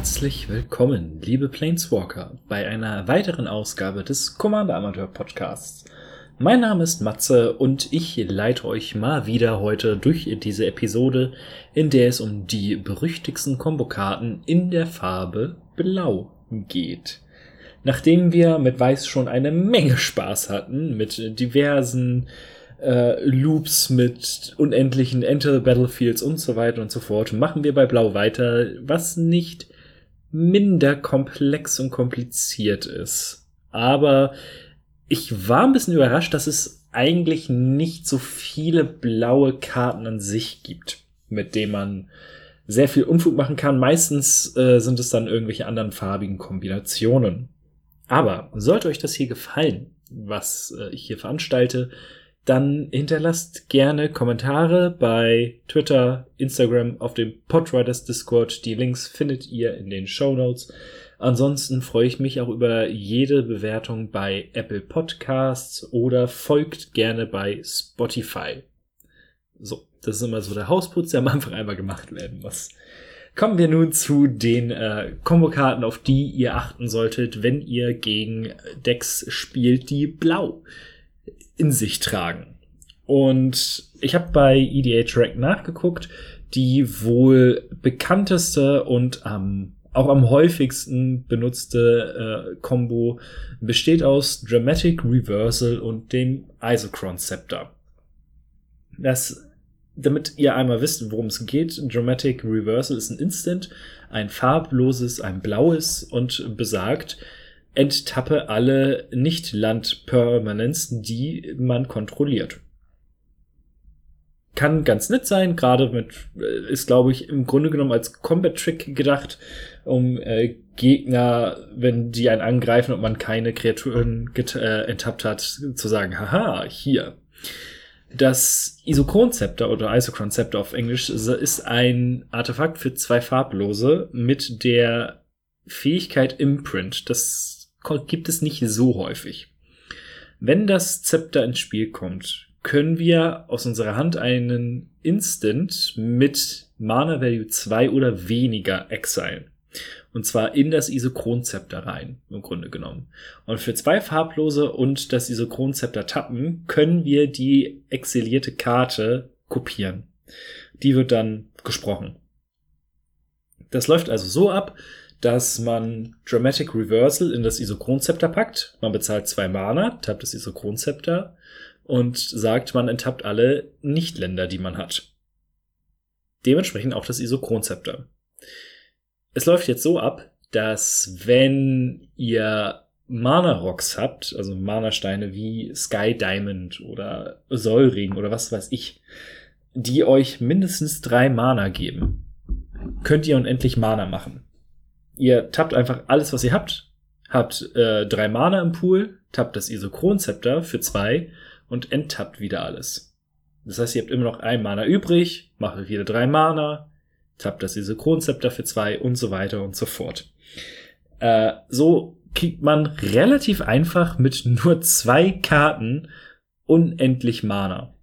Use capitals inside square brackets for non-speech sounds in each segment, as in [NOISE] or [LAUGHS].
Herzlich willkommen, liebe Planeswalker, bei einer weiteren Ausgabe des Commander Amateur Podcasts. Mein Name ist Matze und ich leite euch mal wieder heute durch diese Episode, in der es um die berüchtigsten Kombokarten in der Farbe Blau geht. Nachdem wir mit Weiß schon eine Menge Spaß hatten, mit diversen äh, Loops mit unendlichen Enter the Battlefields und so weiter und so fort, machen wir bei Blau weiter, was nicht minder komplex und kompliziert ist. Aber ich war ein bisschen überrascht, dass es eigentlich nicht so viele blaue Karten an sich gibt, mit denen man sehr viel Unfug machen kann. Meistens äh, sind es dann irgendwelche anderen farbigen Kombinationen. Aber sollte euch das hier gefallen, was äh, ich hier veranstalte, dann hinterlasst gerne Kommentare bei Twitter, Instagram, auf dem Podriders Discord. Die Links findet ihr in den Show Notes. Ansonsten freue ich mich auch über jede Bewertung bei Apple Podcasts oder folgt gerne bei Spotify. So, das ist immer so der Hausputz, der am Anfang einmal gemacht werden muss. Kommen wir nun zu den äh, Kombokarten, auf die ihr achten solltet, wenn ihr gegen Decks spielt, die blau in sich tragen. Und ich habe bei EDA Track nachgeguckt, die wohl bekannteste und ähm, auch am häufigsten benutzte äh, Combo besteht aus Dramatic Reversal und dem Isochron Scepter. Das, damit ihr einmal wisst, worum es geht, Dramatic Reversal ist ein Instant, ein farbloses, ein blaues und besagt, enttappe alle Nicht-Land-Permanents, die man kontrolliert. Kann ganz nett sein, gerade mit, äh, ist glaube ich im Grunde genommen als Combat-Trick gedacht, um äh, Gegner, wenn die einen angreifen und man keine Kreaturen äh, enttappt hat, zu sagen, haha, hier. Das Isochron-Zepter oder Isochron-Zepter auf Englisch ist ein Artefakt für zwei Farblose mit der Fähigkeit Imprint. Das gibt es nicht so häufig. Wenn das Zepter ins Spiel kommt, können wir aus unserer Hand einen Instant mit Mana Value 2 oder weniger exilen. Und zwar in das Isochronzepter rein, im Grunde genommen. Und für zwei farblose und das Isochronzepter tappen, können wir die exilierte Karte kopieren. Die wird dann gesprochen. Das läuft also so ab, dass man Dramatic Reversal in das Isochronzepter packt. Man bezahlt zwei Mana, tappt das Isochronzepter und sagt, man enttappt alle Nichtländer, die man hat. Dementsprechend auch das Isochronzepter. Es läuft jetzt so ab, dass wenn ihr Mana-Rocks habt, also Mana-Steine wie Sky Diamond oder Säuring oder was weiß ich, die euch mindestens drei Mana geben, könnt ihr unendlich Mana machen ihr tappt einfach alles, was ihr habt, habt äh, drei Mana im Pool, tappt das Isochron-Zepter für zwei und enttappt wieder alles. Das heißt, ihr habt immer noch ein Mana übrig, macht wieder drei Mana, tappt das Isochron-Zepter für zwei und so weiter und so fort. Äh, so kriegt man relativ einfach mit nur zwei Karten unendlich Mana.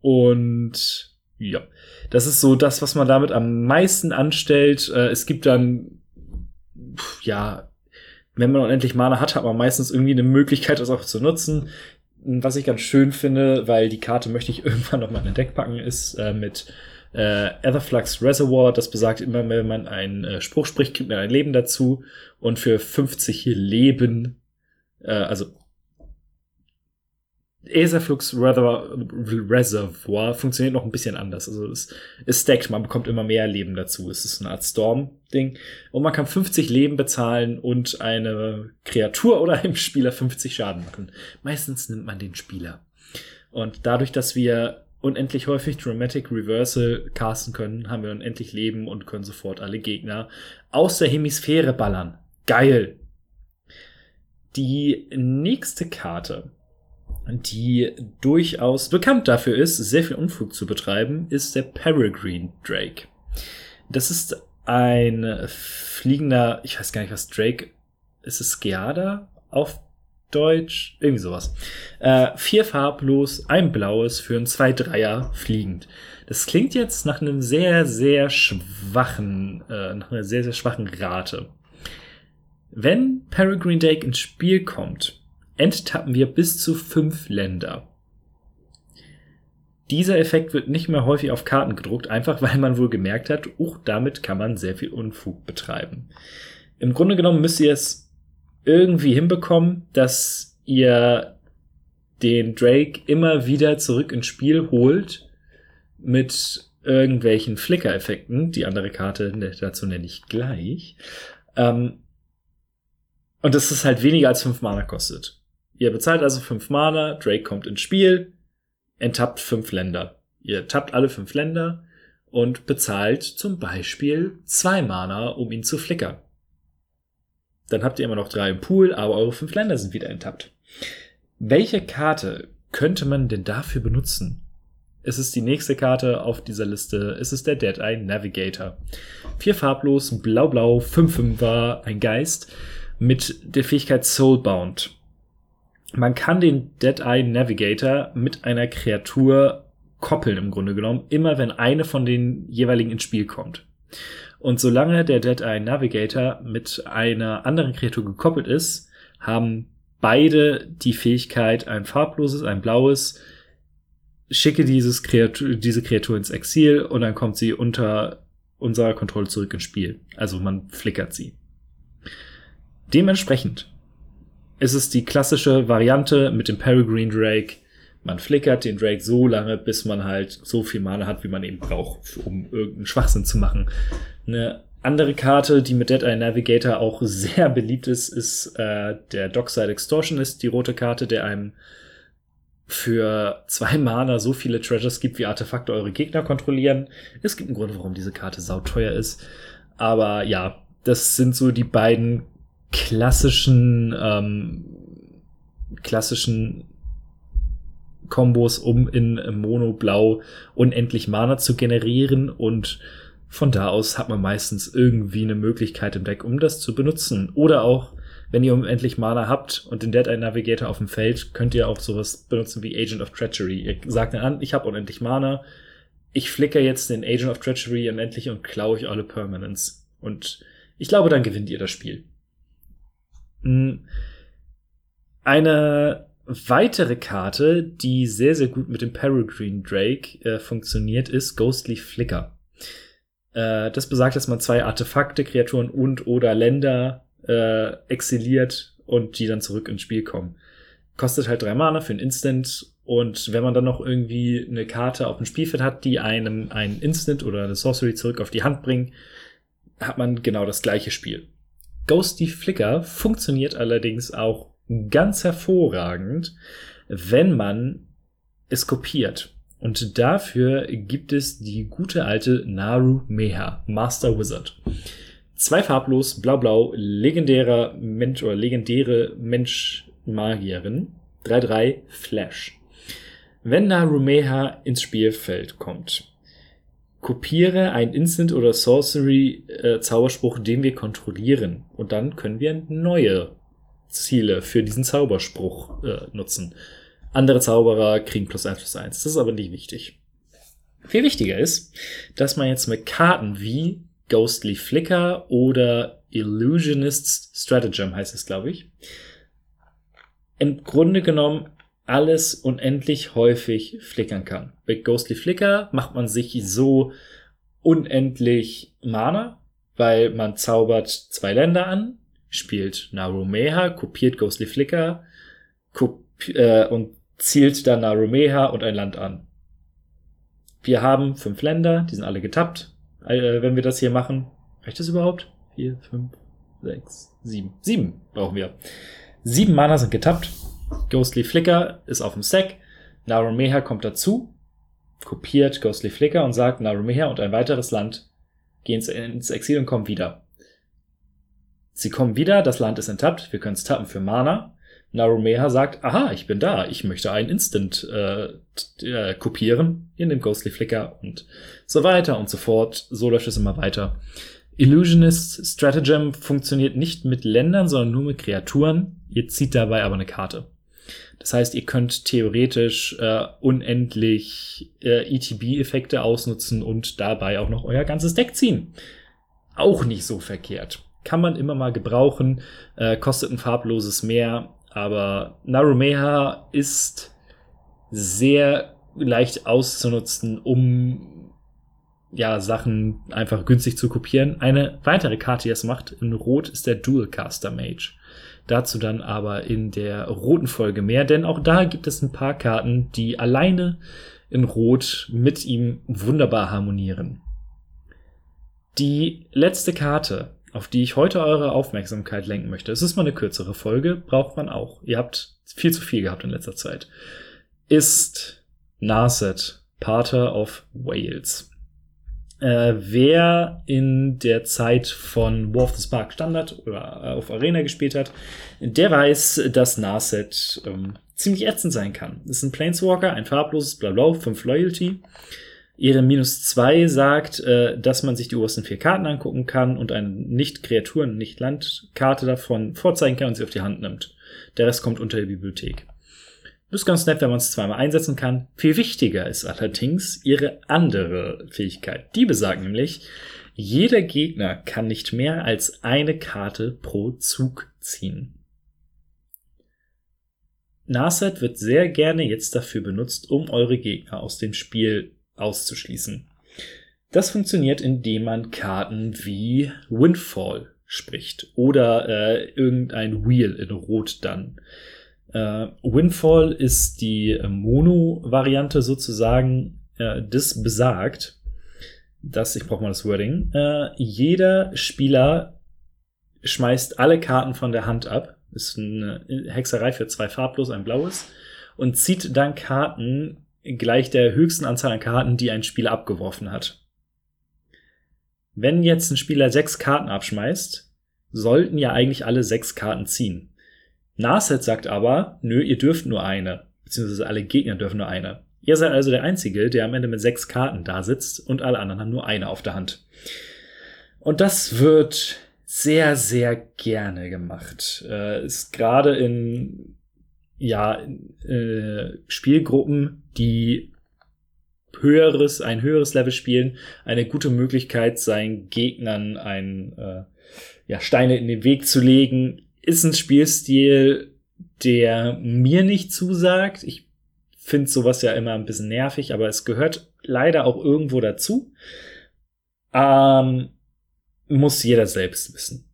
Und ja, das ist so das, was man damit am meisten anstellt. Äh, es gibt dann, ja, wenn man unendlich Mana hat, hat man meistens irgendwie eine Möglichkeit, das auch zu nutzen. Was ich ganz schön finde, weil die Karte möchte ich [LAUGHS] irgendwann noch mal in den Deck packen, ist äh, mit äh, Etherflux Reservoir. Das besagt immer, wenn man einen äh, Spruch spricht, kriegt man ein Leben dazu. Und für 50 Leben, äh, also Aetherflux Reservoir funktioniert noch ein bisschen anders. Also es, es stackt, man bekommt immer mehr Leben dazu. Es ist eine Art Storm-Ding. Und man kann 50 Leben bezahlen und eine Kreatur oder einem Spieler 50 Schaden machen. Meistens nimmt man den Spieler. Und dadurch, dass wir unendlich häufig Dramatic Reversal casten können, haben wir unendlich Leben und können sofort alle Gegner aus der Hemisphäre ballern. Geil! Die nächste Karte, die durchaus bekannt dafür ist, sehr viel Unfug zu betreiben, ist der Peregrine Drake. Das ist ein fliegender, ich weiß gar nicht, was Drake, ist es Geada auf Deutsch? Irgendwie sowas. Äh, vier farblos, ein blaues für ein 2-3er fliegend. Das klingt jetzt nach einem sehr, sehr schwachen, äh, nach einer sehr, sehr schwachen Rate. Wenn Peregrine Drake ins Spiel kommt, enttappen wir bis zu fünf Länder. Dieser Effekt wird nicht mehr häufig auf Karten gedruckt, einfach [LAUGHS] weil man wohl gemerkt hat, uch, damit kann man sehr viel Unfug betreiben. Im Grunde genommen müsst ihr es irgendwie hinbekommen, dass ihr den Drake immer wieder zurück ins Spiel holt mit irgendwelchen Flicker-Effekten. Die andere Karte ne, dazu nenne ich gleich. Ähm, und das ist halt weniger als fünf Mana kostet. Ihr bezahlt also fünf Mana, Drake kommt ins Spiel, enttappt fünf Länder. Ihr tappt alle fünf Länder und bezahlt zum Beispiel zwei Mana, um ihn zu flickern. Dann habt ihr immer noch drei im Pool, aber eure fünf Länder sind wieder enttappt. Welche Karte könnte man denn dafür benutzen? Es ist die nächste Karte auf dieser Liste. Es ist der Dead Eye Navigator. Vier farblos, blau-blau, 5-5er, ein Geist mit der Fähigkeit Soulbound. Man kann den Dead Eye Navigator mit einer Kreatur koppeln im Grunde genommen, immer wenn eine von den jeweiligen ins Spiel kommt. Und solange der Dead Eye Navigator mit einer anderen Kreatur gekoppelt ist, haben beide die Fähigkeit, ein farbloses, ein blaues, schicke dieses Kreatur, diese Kreatur ins Exil und dann kommt sie unter unserer Kontrolle zurück ins Spiel. Also man flickert sie. Dementsprechend ist es die klassische Variante mit dem Peregrine Drake. Man flickert den Drake so lange, bis man halt so viel Mana hat, wie man eben braucht, um irgendeinen Schwachsinn zu machen. Eine andere Karte, die mit Dead Eye Navigator auch sehr beliebt ist, ist äh, der Dockside Extortionist, die rote Karte, der einem für zwei Mana so viele Treasures gibt, wie Artefakte eure Gegner kontrollieren. Es gibt einen Grund, warum diese Karte sauteuer ist. Aber ja, das sind so die beiden klassischen, ähm, klassischen Kombos, um in Mono Blau unendlich Mana zu generieren und von da aus hat man meistens irgendwie eine Möglichkeit im Deck, um das zu benutzen. Oder auch, wenn ihr unendlich Mana habt und den Dead Eye Navigator auf dem Feld, könnt ihr auch sowas benutzen wie Agent of Treachery. Ihr sagt dann an, ich habe unendlich Mana, ich flicker jetzt den Agent of Treachery unendlich und klaue euch alle Permanents. Und ich glaube, dann gewinnt ihr das Spiel. Hm. Eine weitere Karte, die sehr, sehr gut mit dem Peregrine Drake äh, funktioniert, ist Ghostly Flicker. Äh, das besagt, dass man zwei Artefakte, Kreaturen und oder Länder äh, exiliert und die dann zurück ins Spiel kommen. Kostet halt drei Mana für ein Instant und wenn man dann noch irgendwie eine Karte auf dem Spielfeld hat, die einem ein Instant oder eine Sorcery zurück auf die Hand bringen, hat man genau das gleiche Spiel. Ghosty Flicker funktioniert allerdings auch ganz hervorragend, wenn man es kopiert. Und dafür gibt es die gute alte Naru Meha, Master Wizard. Zwei farblos, blau-blau, legendärer Mensch oder legendäre Mensch-Magierin. 3-3 Flash. Wenn Naru Meha ins Spielfeld kommt, kopiere ein Instant oder Sorcery äh, den wir kontrollieren. Und dann können wir neue Ziele für diesen Zauberspruch äh, nutzen. Andere Zauberer kriegen plus eins plus eins. Das ist aber nicht wichtig. Viel wichtiger ist, dass man jetzt mit Karten wie Ghostly Flicker oder Illusionist's Stratagem heißt es, glaube ich, im Grunde genommen alles unendlich häufig flickern kann. Bei Ghostly Flicker macht man sich so unendlich Mana, weil man zaubert zwei Länder an, spielt Narumeha, kopiert Ghostly Flicker äh, und zielt dann Narumeha und ein Land an. Wir haben fünf Länder, die sind alle getappt. Äh, wenn wir das hier machen, reicht das überhaupt? Vier, fünf, sechs, sieben. Sieben brauchen wir. Sieben Mana sind getappt. Ghostly Flicker ist auf dem Stack. Narumeha kommt dazu, kopiert Ghostly Flicker und sagt Narumeha und ein weiteres Land gehen ins Exil und kommen wieder. Sie kommen wieder, das Land ist enttappt, wir können es tappen für Mana. Narumeha sagt, aha, ich bin da, ich möchte ein Instant äh, äh, kopieren in dem Ghostly Flicker und so weiter und so fort. So läuft es immer weiter. Illusionist Stratagem funktioniert nicht mit Ländern, sondern nur mit Kreaturen. Ihr zieht dabei aber eine Karte. Das heißt, ihr könnt theoretisch äh, unendlich äh, ETB-Effekte ausnutzen und dabei auch noch euer ganzes Deck ziehen. Auch nicht so verkehrt. Kann man immer mal gebrauchen, äh, kostet ein farbloses mehr, aber Narumeha ist sehr leicht auszunutzen, um ja, Sachen einfach günstig zu kopieren. Eine weitere Karte, die das macht, in Rot, ist der Dualcaster Mage. Dazu dann aber in der roten Folge mehr, denn auch da gibt es ein paar Karten, die alleine in Rot mit ihm wunderbar harmonieren. Die letzte Karte, auf die ich heute eure Aufmerksamkeit lenken möchte, es ist mal eine kürzere Folge, braucht man auch. Ihr habt viel zu viel gehabt in letzter Zeit, ist Narset, Pater of Wales. Äh, wer in der Zeit von War of the Spark Standard oder äh, auf Arena gespielt hat, der weiß, dass Narset ähm, ziemlich ätzend sein kann. Das ist ein Planeswalker, ein farbloses Blablau, 5 Loyalty. Ihre minus 2 sagt, äh, dass man sich die obersten vier Karten angucken kann und eine Nicht-Kreaturen-, Nicht-Land-Karte davon vorzeigen kann und sie auf die Hand nimmt. Der Rest kommt unter die Bibliothek. Das ist ganz nett, wenn man es zweimal einsetzen kann. Viel wichtiger ist allerdings ihre andere Fähigkeit. Die besagt nämlich, jeder Gegner kann nicht mehr als eine Karte pro Zug ziehen. Narset wird sehr gerne jetzt dafür benutzt, um eure Gegner aus dem Spiel auszuschließen. Das funktioniert, indem man Karten wie Windfall spricht oder äh, irgendein Wheel in Rot dann. Äh, Windfall ist die äh, Mono-Variante sozusagen. Äh, das besagt, dass, ich brauche mal das Wording, äh, jeder Spieler schmeißt alle Karten von der Hand ab. Ist eine Hexerei für zwei farblos, ein blaues. Und zieht dann Karten gleich der höchsten Anzahl an Karten, die ein Spieler abgeworfen hat. Wenn jetzt ein Spieler sechs Karten abschmeißt, sollten ja eigentlich alle sechs Karten ziehen. Narset sagt aber, nö, ihr dürft nur eine, beziehungsweise alle Gegner dürfen nur eine. Ihr seid also der Einzige, der am Ende mit sechs Karten da sitzt und alle anderen haben nur eine auf der Hand. Und das wird sehr, sehr gerne gemacht. Äh, ist gerade in ja, äh, Spielgruppen, die höheres, ein höheres Level spielen, eine gute Möglichkeit, seinen Gegnern ein, äh, ja, Steine in den Weg zu legen, ist ein Spielstil, der mir nicht zusagt. Ich finde sowas ja immer ein bisschen nervig, aber es gehört leider auch irgendwo dazu. Ähm, muss jeder selbst wissen.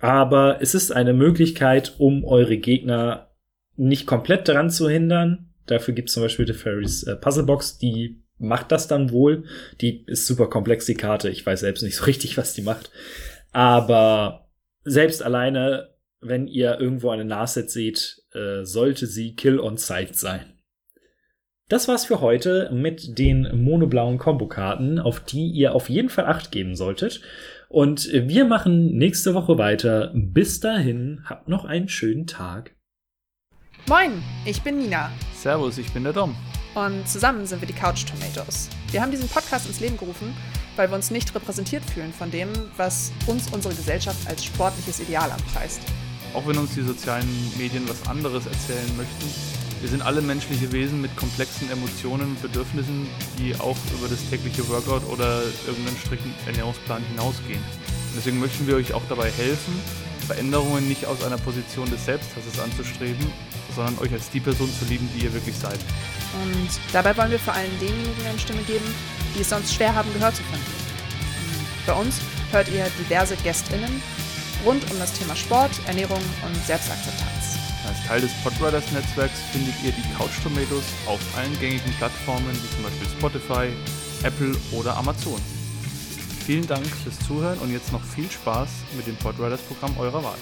Aber es ist eine Möglichkeit, um eure Gegner nicht komplett daran zu hindern. Dafür gibt es zum Beispiel die Fairies äh, Puzzlebox, die macht das dann wohl. Die ist super komplex, die Karte. Ich weiß selbst nicht so richtig, was die macht. Aber selbst alleine wenn ihr irgendwo eine Narset seht, äh, sollte sie Kill on Sight sein. Das war's für heute mit den monoblauen Kombokarten, auf die ihr auf jeden Fall Acht geben solltet. Und wir machen nächste Woche weiter. Bis dahin, habt noch einen schönen Tag. Moin, ich bin Nina. Servus, ich bin der Dom. Und zusammen sind wir die Couch Tomatoes. Wir haben diesen Podcast ins Leben gerufen, weil wir uns nicht repräsentiert fühlen von dem, was uns unsere Gesellschaft als sportliches Ideal anpreist auch wenn uns die sozialen Medien was anderes erzählen möchten. Wir sind alle menschliche Wesen mit komplexen Emotionen und Bedürfnissen, die auch über das tägliche Workout oder irgendeinen strikten Ernährungsplan hinausgehen. Und deswegen möchten wir euch auch dabei helfen, Veränderungen nicht aus einer Position des Selbsthasses anzustreben, sondern euch als die Person zu lieben, die ihr wirklich seid. Und dabei wollen wir vor allem denjenigen eine Stimme geben, die es sonst schwer haben, gehört zu finden. Bei uns hört ihr diverse GästInnen rund um das Thema Sport, Ernährung und Selbstakzeptanz. Als Teil des Podriders Netzwerks findet ihr die Couch Tomatoes auf allen gängigen Plattformen wie zum Beispiel Spotify, Apple oder Amazon. Vielen Dank fürs Zuhören und jetzt noch viel Spaß mit dem Podriders Programm eurer Wahl.